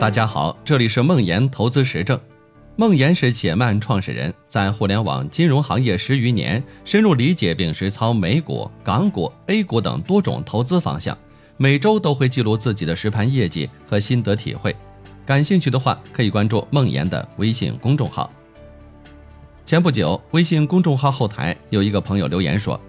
大家好，这里是梦岩投资实证。梦岩是且慢创始人，在互联网金融行业十余年，深入理解并实操美股、港股、A 股等多种投资方向。每周都会记录自己的实盘业绩和心得体会。感兴趣的话，可以关注梦岩的微信公众号。前不久，微信公众号后台有一个朋友留言说：“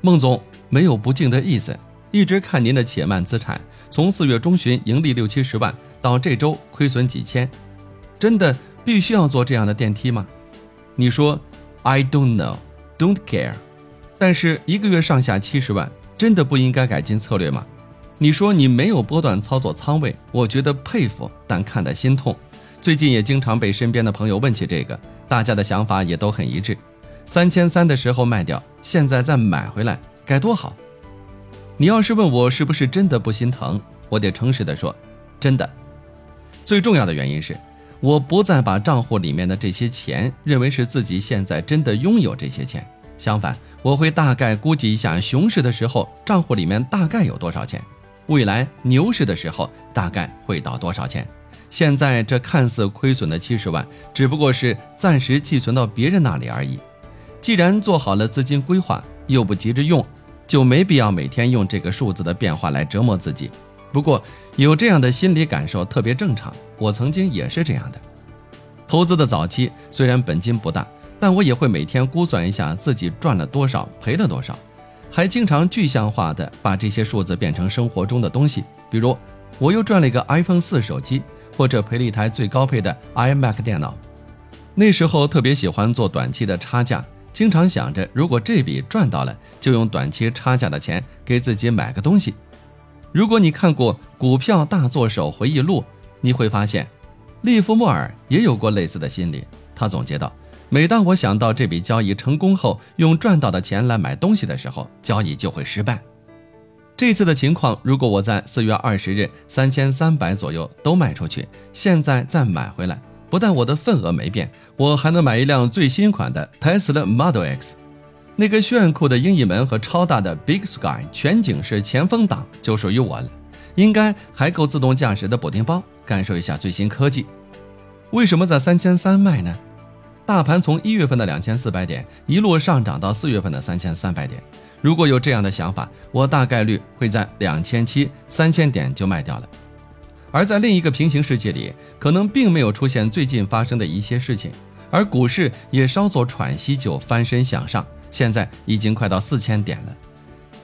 孟总没有不敬的意思，一直看您的且慢资产，从四月中旬盈利六七十万。”到这周亏损几千，真的必须要做这样的电梯吗？你说，I don't know, don't care。但是一个月上下七十万，真的不应该改进策略吗？你说你没有波段操作仓位，我觉得佩服，但看得心痛。最近也经常被身边的朋友问起这个，大家的想法也都很一致。三千三的时候卖掉，现在再买回来，该多好。你要是问我是不是真的不心疼，我得诚实的说，真的。最重要的原因是，我不再把账户里面的这些钱认为是自己现在真的拥有这些钱。相反，我会大概估计一下熊市的时候账户里面大概有多少钱，未来牛市的时候大概会到多少钱。现在这看似亏损的七十万，只不过是暂时寄存到别人那里而已。既然做好了资金规划，又不急着用，就没必要每天用这个数字的变化来折磨自己。不过有这样的心理感受特别正常，我曾经也是这样的。投资的早期虽然本金不大，但我也会每天估算一下自己赚了多少，赔了多少，还经常具象化的把这些数字变成生活中的东西。比如我又赚了一个 iPhone 四手机，或者赔了一台最高配的 iMac 电脑。那时候特别喜欢做短期的差价，经常想着如果这笔赚到了，就用短期差价的钱给自己买个东西。如果你看过《股票大作手回忆录》，你会发现，利弗莫尔也有过类似的心理。他总结道：“每当我想到这笔交易成功后用赚到的钱来买东西的时候，交易就会失败。”这次的情况，如果我在四月二十日三千三百左右都卖出去，现在再买回来，不但我的份额没变，我还能买一辆最新款的 Tesla Model X。那个炫酷的鹰翼门和超大的 Big Sky 全景式前风挡就属于我了，应该还够自动驾驶的补丁包，感受一下最新科技。为什么在三千三卖呢？大盘从一月份的两千四百点一路上涨到四月份的三千三百点，如果有这样的想法，我大概率会在两千七、三千点就卖掉了。而在另一个平行世界里，可能并没有出现最近发生的一些事情，而股市也稍作喘息就翻身向上。现在已经快到四千点了，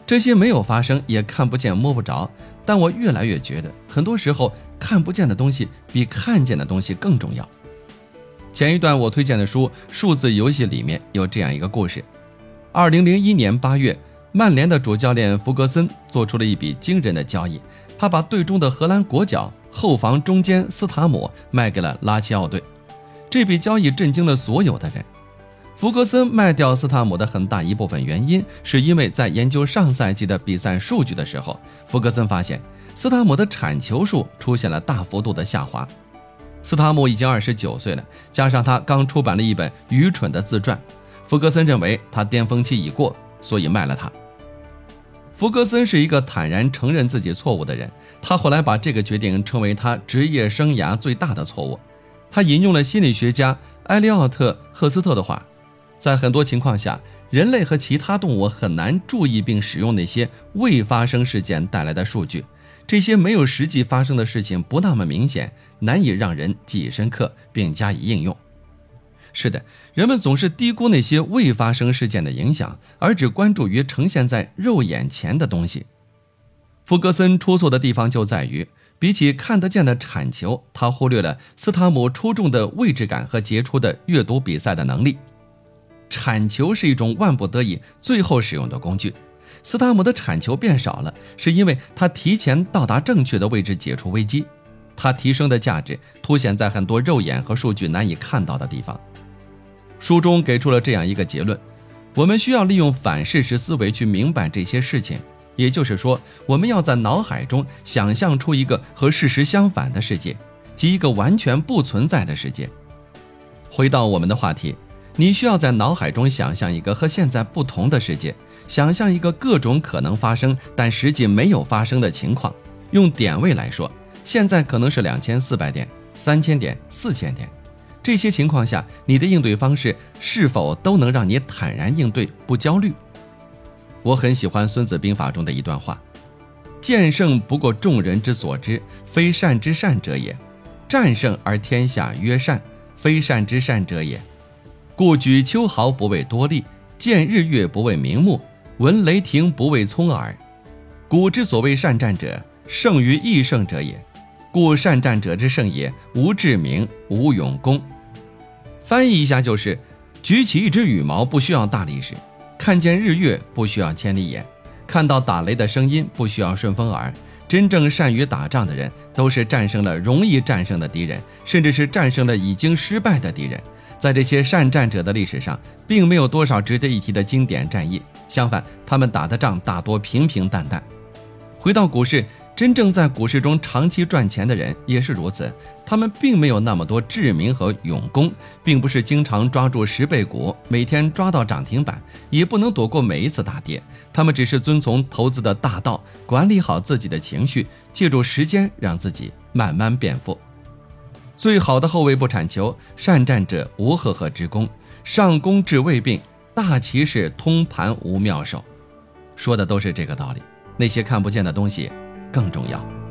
这些没有发生，也看不见摸不着。但我越来越觉得，很多时候看不见的东西比看见的东西更重要。前一段我推荐的书《数字游戏》里面有这样一个故事：二零零一年八月，曼联的主教练弗格森做出了一笔惊人的交易，他把队中的荷兰国脚后防中坚斯塔姆卖给了拉齐奥队。这笔交易震惊了所有的人。福格森卖掉斯塔姆的很大一部分原因，是因为在研究上赛季的比赛数据的时候，福格森发现斯塔姆的铲球数出现了大幅度的下滑。斯塔姆已经二十九岁了，加上他刚出版了一本愚蠢的自传，福格森认为他巅峰期已过，所以卖了他。福格森是一个坦然承认自己错误的人，他后来把这个决定称为他职业生涯最大的错误。他引用了心理学家埃利奥特·赫斯特的话。在很多情况下，人类和其他动物很难注意并使用那些未发生事件带来的数据。这些没有实际发生的事情不那么明显，难以让人记忆深刻并加以应用。是的，人们总是低估那些未发生事件的影响，而只关注于呈现在肉眼前的东西。福格森出错的地方就在于，比起看得见的铲球，他忽略了斯塔姆出众的位置感和杰出的阅读比赛的能力。铲球是一种万不得已最后使用的工具。斯塔姆的铲球变少了，是因为他提前到达正确的位置解除危机。他提升的价值凸显在很多肉眼和数据难以看到的地方。书中给出了这样一个结论：我们需要利用反事实思维去明白这些事情。也就是说，我们要在脑海中想象出一个和事实相反的世界，即一个完全不存在的世界。回到我们的话题。你需要在脑海中想象一个和现在不同的世界，想象一个各种可能发生但实际没有发生的情况。用点位来说，现在可能是两千四百点、三千点、四千点。这些情况下，你的应对方式是否都能让你坦然应对，不焦虑？我很喜欢《孙子兵法》中的一段话：“剑胜不过众人之所知，非善之善者也；战胜而天下曰善，非善之善者也。故举秋毫不为多利，见日月不为明目，闻雷霆不为聪耳。古之所谓善战者，胜于易胜者也。故善战者之胜也，无智明，无勇功。”翻译一下就是：举起一只羽毛不需要大力士。看见日月不需要千里眼，看到打雷的声音不需要顺风耳。真正善于打仗的人，都是战胜了容易战胜的敌人，甚至是战胜了已经失败的敌人。在这些善战者的历史上，并没有多少值得一提的经典战役，相反，他们打的仗大多平平淡淡。回到股市。真正在股市中长期赚钱的人也是如此，他们并没有那么多智明和勇功，并不是经常抓住十倍股，每天抓到涨停板，也不能躲过每一次大跌。他们只是遵从投资的大道，管理好自己的情绪，借助时间让自己慢慢变富。最好的后卫不铲球，善战者无赫赫之功，上攻治未病，大骑士通盘无妙手。说的都是这个道理。那些看不见的东西。更重要。